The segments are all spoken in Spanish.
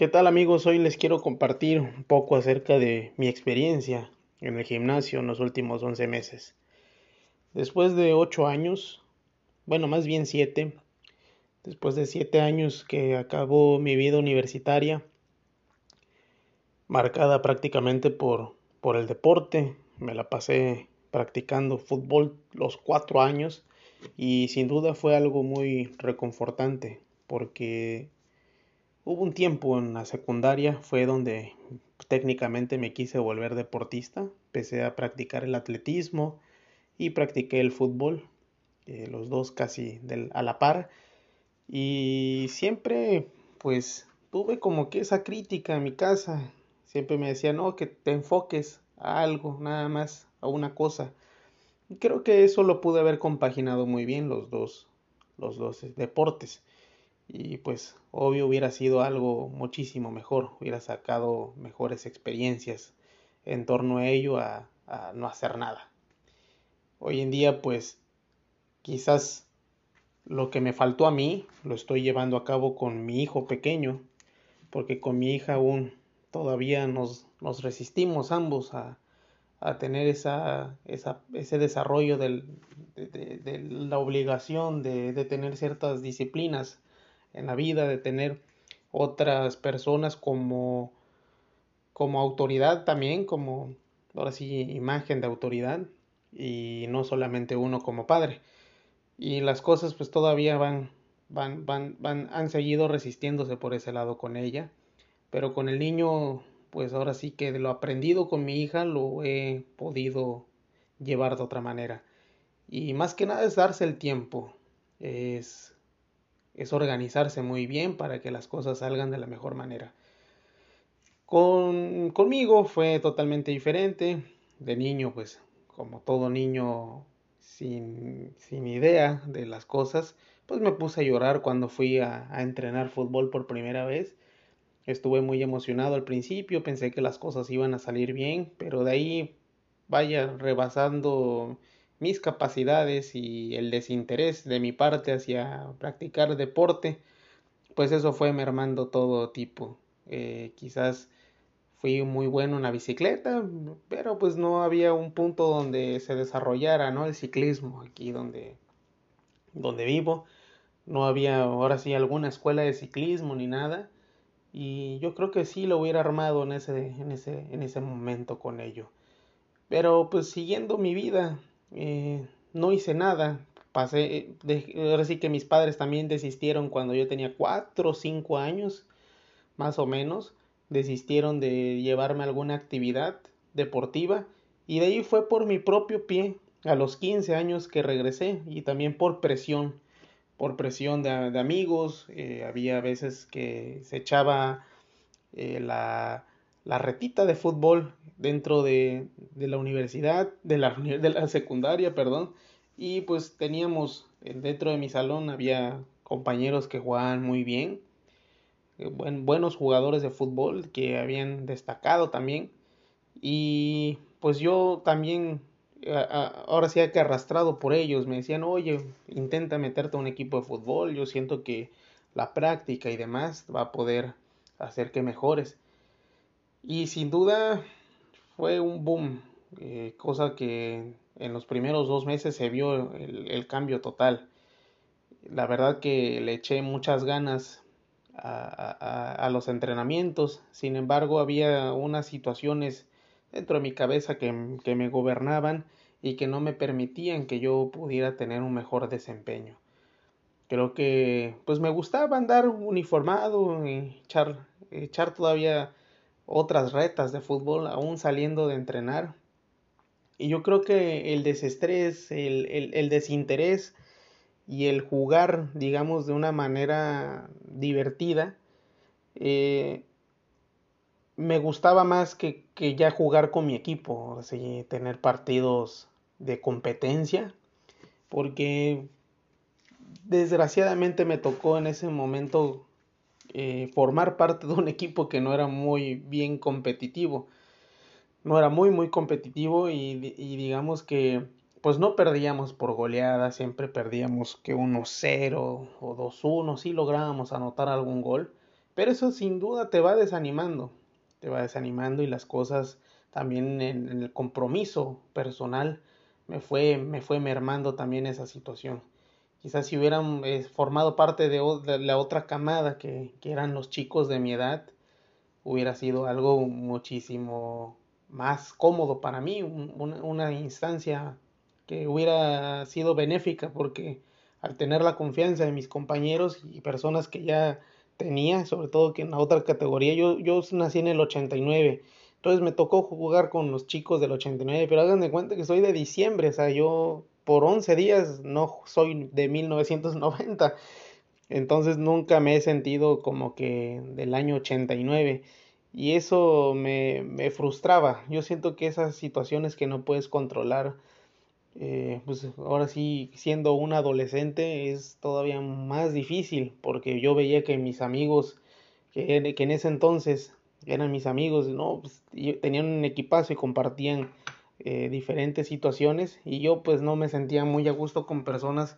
¿Qué tal amigos? Hoy les quiero compartir un poco acerca de mi experiencia en el gimnasio en los últimos 11 meses. Después de 8 años, bueno, más bien 7, después de 7 años que acabó mi vida universitaria, marcada prácticamente por, por el deporte, me la pasé practicando fútbol los 4 años y sin duda fue algo muy reconfortante porque hubo un tiempo en la secundaria fue donde técnicamente me quise volver deportista, empecé a practicar el atletismo y practiqué el fútbol, eh, los dos casi a la par. Y siempre pues tuve como que esa crítica en mi casa, siempre me decían no, que te enfoques a algo, nada más, a una cosa creo que eso lo pude haber compaginado muy bien los dos, los dos deportes. Y pues obvio hubiera sido algo muchísimo mejor, hubiera sacado mejores experiencias en torno a ello a, a no hacer nada. Hoy en día pues quizás lo que me faltó a mí lo estoy llevando a cabo con mi hijo pequeño, porque con mi hija aún todavía nos, nos resistimos ambos a, a tener esa, esa, ese desarrollo del, de, la obligación de, de, tener ciertas disciplinas en la vida, de tener otras personas como, como autoridad también, como ahora sí imagen de autoridad y no solamente uno como padre. Y las cosas pues todavía van, van, van, van, han seguido resistiéndose por ese lado con ella, pero con el niño pues ahora sí que de lo aprendido con mi hija lo he podido llevar de otra manera. Y más que nada es darse el tiempo, es, es organizarse muy bien para que las cosas salgan de la mejor manera. Con, conmigo fue totalmente diferente. De niño, pues como todo niño sin, sin idea de las cosas, pues me puse a llorar cuando fui a, a entrenar fútbol por primera vez Estuve muy emocionado al principio, pensé que las cosas iban a salir bien, pero de ahí vaya rebasando mis capacidades y el desinterés de mi parte hacia practicar deporte, pues eso fue mermando todo tipo. Eh, quizás fui muy bueno en la bicicleta, pero pues no había un punto donde se desarrollara, ¿no? El ciclismo aquí donde, donde vivo. No había ahora sí alguna escuela de ciclismo ni nada. Y yo creo que sí lo hubiera armado en ese, en ese, en ese momento con ello. Pero pues siguiendo mi vida, eh, no hice nada. Pasé, ahora sí que mis padres también desistieron cuando yo tenía cuatro o cinco años, más o menos. Desistieron de llevarme a alguna actividad deportiva. Y de ahí fue por mi propio pie, a los 15 años que regresé, y también por presión por presión de, amigos, eh, había veces que se echaba eh, la, la, retita de fútbol dentro de, de la universidad, de la, de la, secundaria, perdón, y pues teníamos, eh, dentro de mi salón había compañeros que jugaban muy bien, buenos jugadores de fútbol que habían destacado también, y pues yo también ahora sí que arrastrado por ellos, me decían, oye, intenta meterte a un equipo de fútbol, yo siento que la práctica y demás va a poder hacer que mejores. Y sin duda fue un boom, eh, cosa que en los primeros dos meses se vio el, cambio total. La verdad que le eché muchas ganas a, a los entrenamientos, sin embargo había unas situaciones dentro de mi cabeza que, que me gobernaban y que no me permitían que yo pudiera tener un mejor desempeño. Creo que pues me gustaba andar uniformado y echar, echar todavía otras retas de fútbol aún saliendo de entrenar. Y yo creo que el desestrés, el, el, el desinterés y el jugar, digamos, de una manera divertida, eh, me gustaba más que, que, ya jugar con mi equipo, así, tener partidos de competencia, porque desgraciadamente me tocó en ese momento eh, formar parte de un equipo que no era muy bien competitivo, no era muy muy competitivo y, y digamos que pues no perdíamos por goleada, siempre perdíamos que 1-0 o 2-1, sí lográbamos anotar algún gol, Pero eso sin duda te va desanimando, te va desanimando y las cosas también en, el compromiso personal me fue, me fue mermando también esa situación. Quizás si hubieran eh, formado parte de, la otra camada que, eran los chicos de mi edad, hubiera sido algo muchísimo más cómodo para mí, una instancia que hubiera sido benéfica porque al tener la confianza de mis compañeros y personas que ya tenía, sobre todo que en la otra categoría, yo, yo nací en el 89, entonces me tocó jugar con los chicos del 89, pero hagan de cuenta que soy de diciembre, o sea, yo por 11 días no soy de 1990, entonces nunca me he sentido como que del año 89 y eso me, me frustraba. Yo siento que esas situaciones que no puedes controlar, eh, pues ahora sí, siendo un adolescente es todavía más difícil porque yo veía que mis amigos, que, que en ese entonces eran mis amigos, no, pues, tenían un equipazo y compartían eh, diferentes situaciones y yo pues no me sentía muy a gusto con personas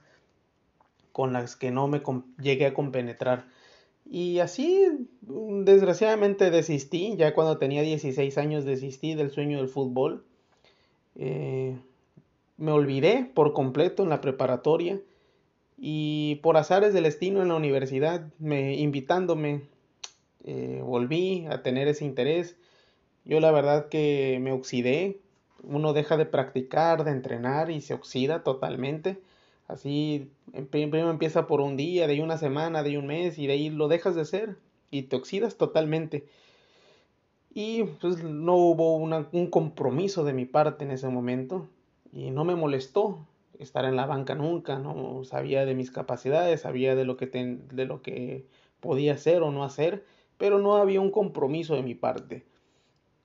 con las que no me llegué a compenetrar. Y así, desgraciadamente desistí, ya cuando tenía 16 años desistí del sueño del fútbol. Eh, me olvidé por completo en la preparatoria y por azares del destino en la universidad, me invitándome, eh, volví a tener ese interés. Yo la verdad que me oxidé, uno deja de practicar, de entrenar y se oxida totalmente. Así, primero empieza por un día, de ahí una semana, de ahí un mes y de ahí lo dejas de hacer y te oxidas totalmente. Y pues no hubo un compromiso de mi parte en ese momento y no me molestó estar en la banca nunca, no sabía de mis capacidades, sabía de lo que, de lo que podía hacer o no hacer, pero no había un compromiso de mi parte.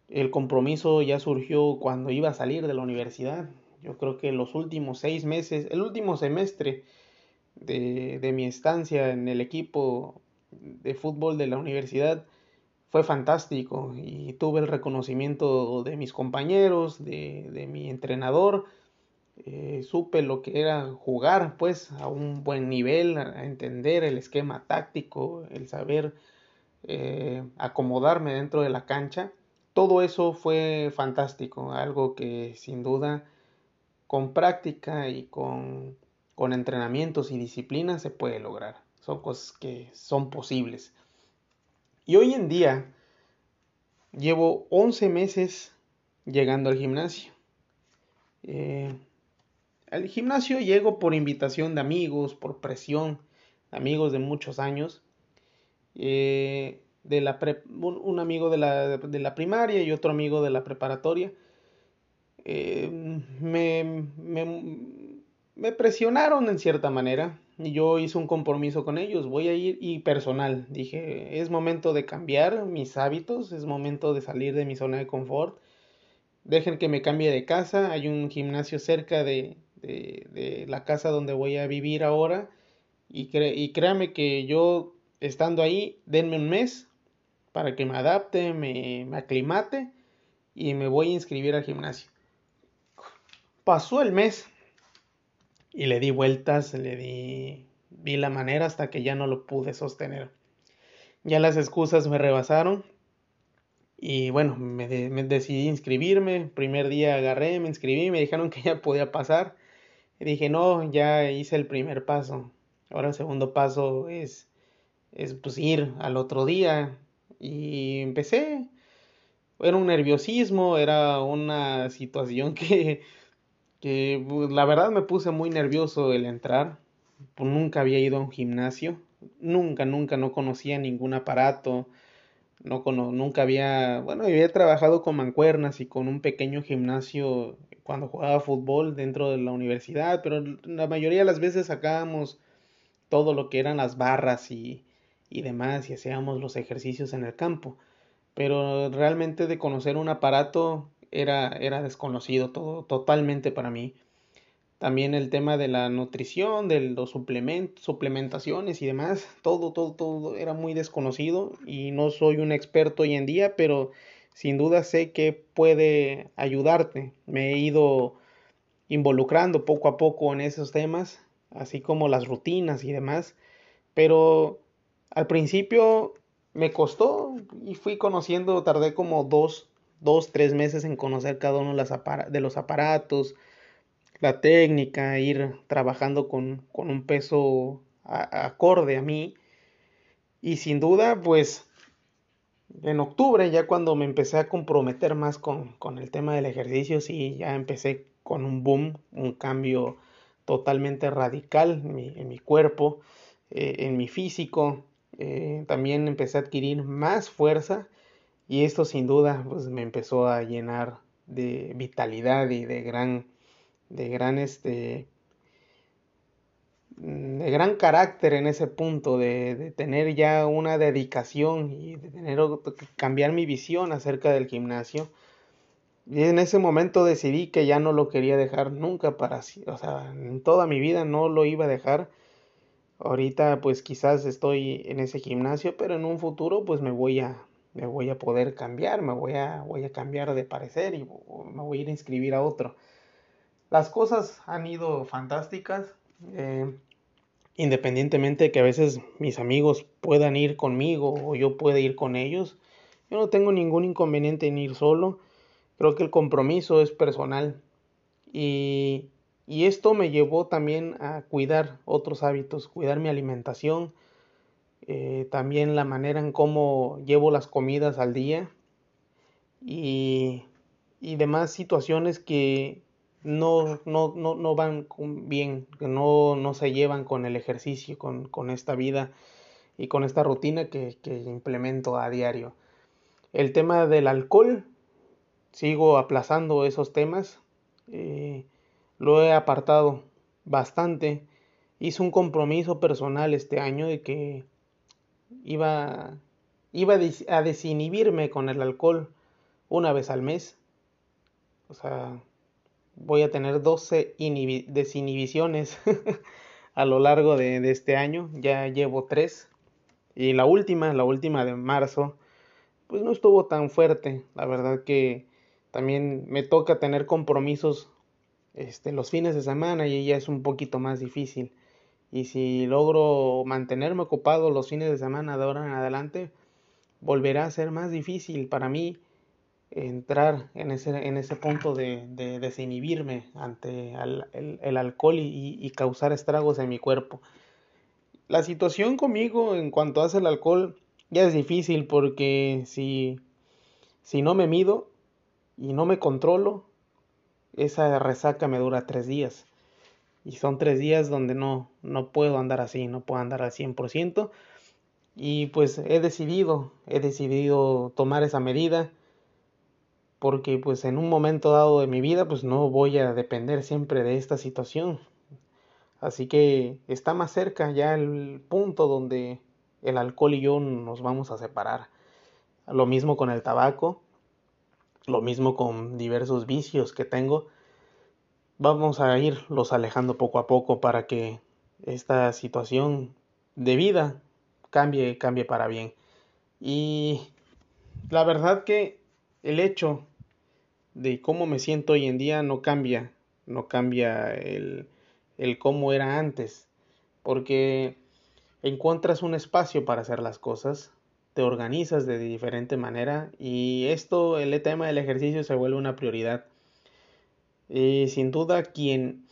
El compromiso ya surgió cuando iba a salir de la universidad. Yo creo que los últimos seis meses, el último semestre de, de mi estancia en el equipo de fútbol de la universidad fue fantástico y tuve el reconocimiento de mis compañeros, de, de mi entrenador eh, supe lo que era jugar pues a un buen nivel, entender el esquema táctico, el saber eh, acomodarme dentro de la cancha. Todo eso fue fantástico, algo que sin duda con práctica y con, con entrenamientos y disciplina se puede lograr. Son cosas que son posibles. Y hoy en día llevo 11 meses llegando al gimnasio. Eh, al gimnasio llego por invitación de amigos, por presión, amigos de muchos años. Eh, de la un, amigo de la, de la, primaria y otro amigo de la preparatoria. Eh, me, me, presionaron en cierta manera y yo hice un compromiso con ellos. Voy a ir y personal. Dije, es momento de cambiar mis hábitos, es momento de salir de mi zona de confort. Dejen que me cambie de casa. Hay un gimnasio cerca de, de, la casa donde voy a vivir ahora. Y, y créame que yo estando ahí, denme un mes para que me adapte, me, me aclimate y me voy a inscribir al gimnasio. Pasó el mes y le di vueltas, le di, vi la manera hasta que ya no lo pude sostener. Ya las excusas me rebasaron y bueno, me, decidí inscribirme. Primer día agarré, me inscribí, me dijeron que ya podía pasar. Dije, no, ya hice el primer paso. Ahora el segundo paso es, es pues ir al otro día. Y empecé. Era un nerviosismo, era una situación que, que pues, la verdad me puse muy nervioso el entrar. Pues, nunca había ido a un gimnasio. Nunca, nunca, no conocía ningún aparato. No nunca había, bueno, había trabajado con mancuernas y con un pequeño gimnasio cuando jugaba fútbol dentro de la universidad, pero la mayoría de las veces sacábamos todo lo que eran las barras y, y demás y hacíamos los ejercicios en el campo. Pero realmente de conocer un aparato era, era desconocido todo, totalmente para mí. También el tema de la nutrición, de los suplementos, suplementaciones y demás, todo, todo, todo era muy desconocido y no soy un experto hoy en día, pero sin duda sé que puede ayudarte. Me he ido involucrando poco a poco en esos temas, así como las rutinas y demás, pero al principio me costó y fui conociendo, tardé como dos, dos tres meses en conocer cada uno de los aparatos, la técnica, ir trabajando con, con un peso acorde a mí. Y sin duda, pues en octubre, ya cuando me empecé a comprometer más con, con el tema del ejercicio, sí, ya empecé con un boom, un cambio totalmente radical en mi, cuerpo, eh, en mi físico. Eh, también empecé a adquirir más fuerza y esto sin duda pues, me empezó a llenar de vitalidad y de gran, de gran este, Mm, de gran carácter en ese punto, de, tener ya una dedicación y de tener cambiar mi visión acerca del gimnasio. Y en ese momento decidí que ya no lo quería dejar nunca para o sea, en toda mi vida no lo iba a dejar. Ahorita pues quizás estoy en ese gimnasio, pero en un futuro pues me voy a me voy a poder cambiar, me voy a voy a cambiar de parecer y me voy a ir a inscribir a otro. Las cosas han ido fantásticas. Eh, independientemente de que a veces mis amigos puedan ir conmigo o yo pueda ir con ellos, yo no tengo ningún inconveniente en ir solo. Creo que el compromiso es personal y, y esto me llevó también a cuidar otros hábitos, cuidar mi alimentación, eh, también la manera en cómo llevo las comidas al día y, y demás situaciones que, no, no, no, no van bien, que no, no se llevan con el ejercicio, con, con esta vida y con esta rutina que, que, implemento a diario. El tema del alcohol, sigo aplazando esos temas, eh, lo he apartado bastante. Hice un compromiso personal este año de que iba, iba a desinhibirme con el alcohol una vez al mes. O sea, voy a tener 12 desinhibiciones a lo largo de, este año. Ya llevo 3. Y la última, la última de marzo, pues no estuvo tan fuerte. La verdad que también me toca tener compromisos este, los fines de semana y ya es un poquito más difícil. Y si logro mantenerme ocupado los fines de semana de ahora en adelante, volverá a ser más difícil para mí entrar en ese, en ese punto de, de desinhibirme ante el, alcohol y, causar estragos en mi cuerpo. La situación conmigo en cuanto hace el alcohol ya es difícil porque si, si no me mido y no me controlo, esa resaca me dura tres días. Y son tres días donde no, no puedo andar así, no puedo andar al 100%. Y pues he decidido, he decidido tomar esa medida porque pues en un momento dado de mi vida pues no voy a depender siempre de esta situación. Así que está más cerca ya el punto donde el alcohol y yo nos vamos a separar. Lo mismo con el tabaco, lo mismo con diversos vicios que tengo. Vamos a irlos alejando poco a poco para que esta situación de vida cambie, cambie para bien. Y la verdad que el hecho de cómo me siento hoy en día no cambia, no cambia el, el cómo era antes, porque encuentras un espacio para hacer las cosas, te organizas de diferente manera y esto, el tema del ejercicio se vuelve una prioridad. Y sin duda quien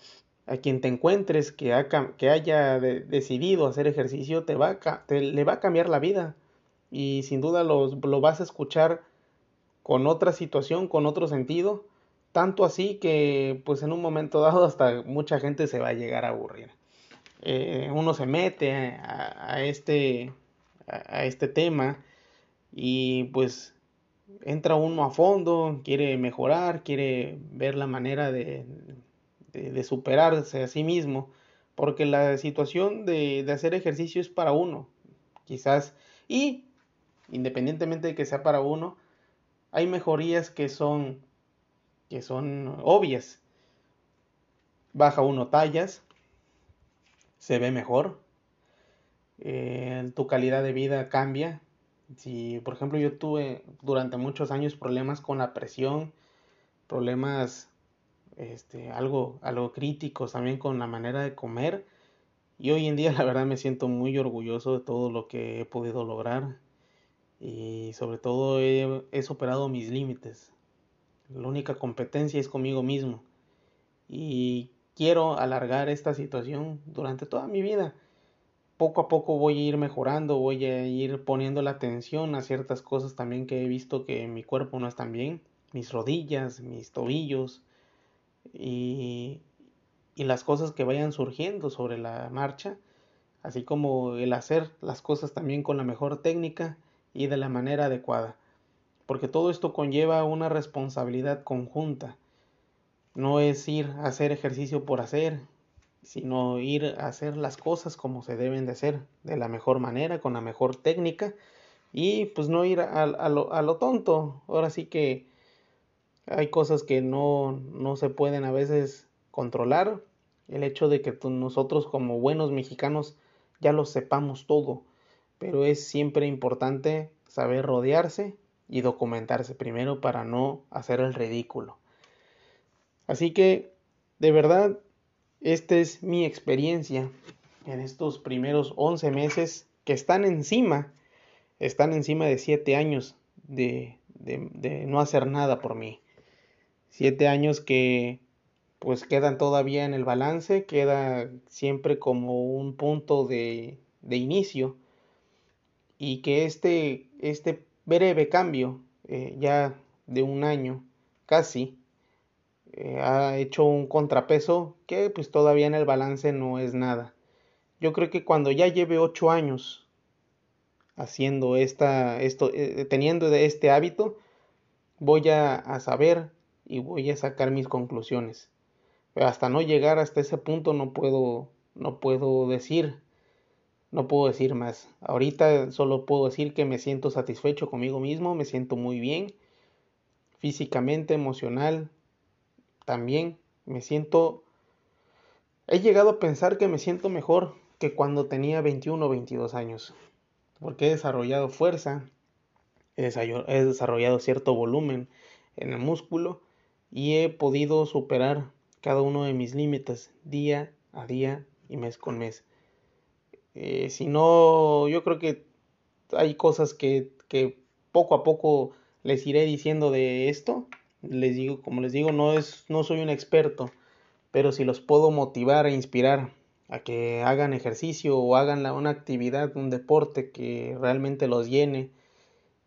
a quien te encuentres que, que haya decidido hacer ejercicio te va te, le va a cambiar la vida y sin duda lo vas a escuchar con otra situación, con otro sentido, tanto así que pues en un momento dado hasta mucha gente se va a llegar a aburrir. Eh, uno se mete a, este, a, este tema y pues entra uno a fondo, quiere mejorar, quiere ver la manera de, de, superarse a sí mismo, porque la situación de, de hacer ejercicio es para uno, quizás, y independientemente de que sea para uno, hay mejorías que son que son obvias. Baja uno tallas, se ve mejor, eh, tu calidad de vida cambia. Si, por ejemplo, yo tuve durante muchos años problemas con la presión, problemas este, algo, algo críticos también con la manera de comer. Y hoy en día la verdad me siento muy orgulloso de todo lo que he podido lograr y sobre todo he, he superado mis límites. La única competencia es conmigo mismo y quiero alargar esta situación durante toda mi vida. Poco a poco voy a ir mejorando, voy a ir poniendo la atención a ciertas cosas también que he visto que mi cuerpo no está bien, mis rodillas, mis tobillos y, y las cosas que vayan surgiendo sobre la marcha, así como el hacer las cosas también con la mejor técnica y de la manera adecuada, porque todo esto conlleva una responsabilidad conjunta. No es ir a hacer ejercicio por hacer, sino ir a hacer las cosas como se deben de hacer, de la mejor manera, con la mejor técnica, y pues no ir a, lo, tonto. Ahora sí que hay cosas que no, no se pueden a veces controlar. El hecho de que nosotros como buenos mexicanos ya lo sepamos todo, pero es siempre importante saber rodearse y documentarse primero para no hacer el ridículo. Así que, de verdad, esta es mi experiencia en estos primeros 11 meses que están encima, están encima de 7 años de, de, no hacer nada por mí. 7 años que pues quedan todavía en el balance, queda siempre como un punto de, de inicio y que este, este breve cambio eh, ya de un año casi eh, ha hecho un contrapeso que pues todavía en el balance no es nada. Yo creo que cuando ya lleve ocho años haciendo esta, esto, eh, teniendo este hábito, voy a, a, saber y voy a sacar mis conclusiones. Hasta no llegar hasta ese punto no puedo, no puedo decir, no puedo decir más. Ahorita solo puedo decir que me siento satisfecho conmigo mismo, me siento muy bien, físicamente, emocional, también me siento... He llegado a pensar que me siento mejor que cuando tenía 21 o 22 años, porque he desarrollado fuerza, he desarrollado cierto volumen en el músculo y he podido superar cada uno de mis límites día a día y mes con mes. Eh, si no, yo creo que hay cosas que, que poco a poco les iré diciendo de esto les digo, como les digo, no es, no soy un experto, pero si los puedo motivar e inspirar a que hagan ejercicio o hagan una actividad, un deporte que realmente los llene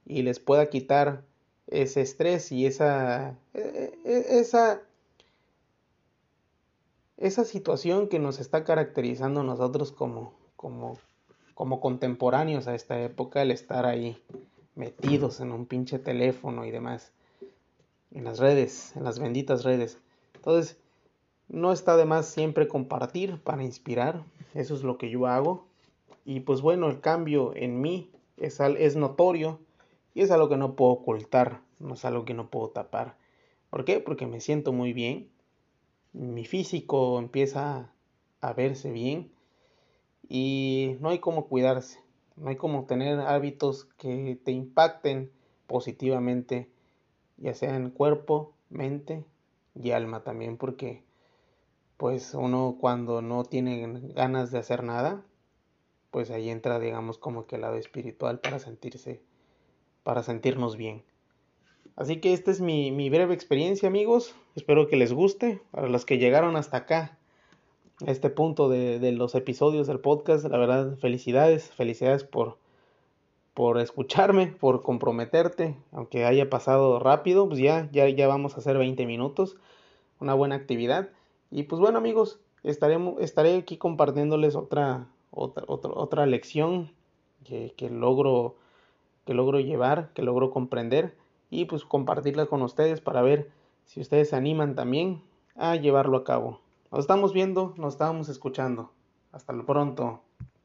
y les pueda quitar ese estrés y esa, e, e, esa, esa situación que nos está caracterizando nosotros como, como, como contemporáneos a esta época, el estar ahí metidos en un pinche teléfono y demás en las redes, en las benditas redes. Entonces, no está de más siempre compartir para inspirar, eso es lo que yo hago. Y pues bueno, el cambio en mí es, es notorio y es algo que no puedo ocultar, no es algo que no puedo tapar. ¿Por qué? Porque me siento muy bien, mi físico empieza a verse bien y no hay como cuidarse, no hay como tener hábitos que te impacten positivamente ya sea en cuerpo, mente y alma también, porque pues uno cuando no tiene ganas de hacer nada, pues ahí entra digamos como que el lado espiritual para sentirse, para sentirnos bien. Así que esta es mi, mi breve experiencia amigos, espero que les guste, para los que llegaron hasta acá, a este punto de, de los episodios del podcast, la verdad felicidades, felicidades por por escucharme, por comprometerte, aunque haya pasado rápido, pues ya, ya, ya vamos a hacer 20 minutos, una buena actividad. Y pues bueno amigos, estaremos, estaré aquí compartiéndoles otra, otra, otra, otra lección que, que, logro, que logro llevar, que logro comprender y pues compartirla con ustedes para ver si ustedes se animan también a llevarlo a cabo. Nos estamos viendo, nos estamos escuchando. Hasta pronto.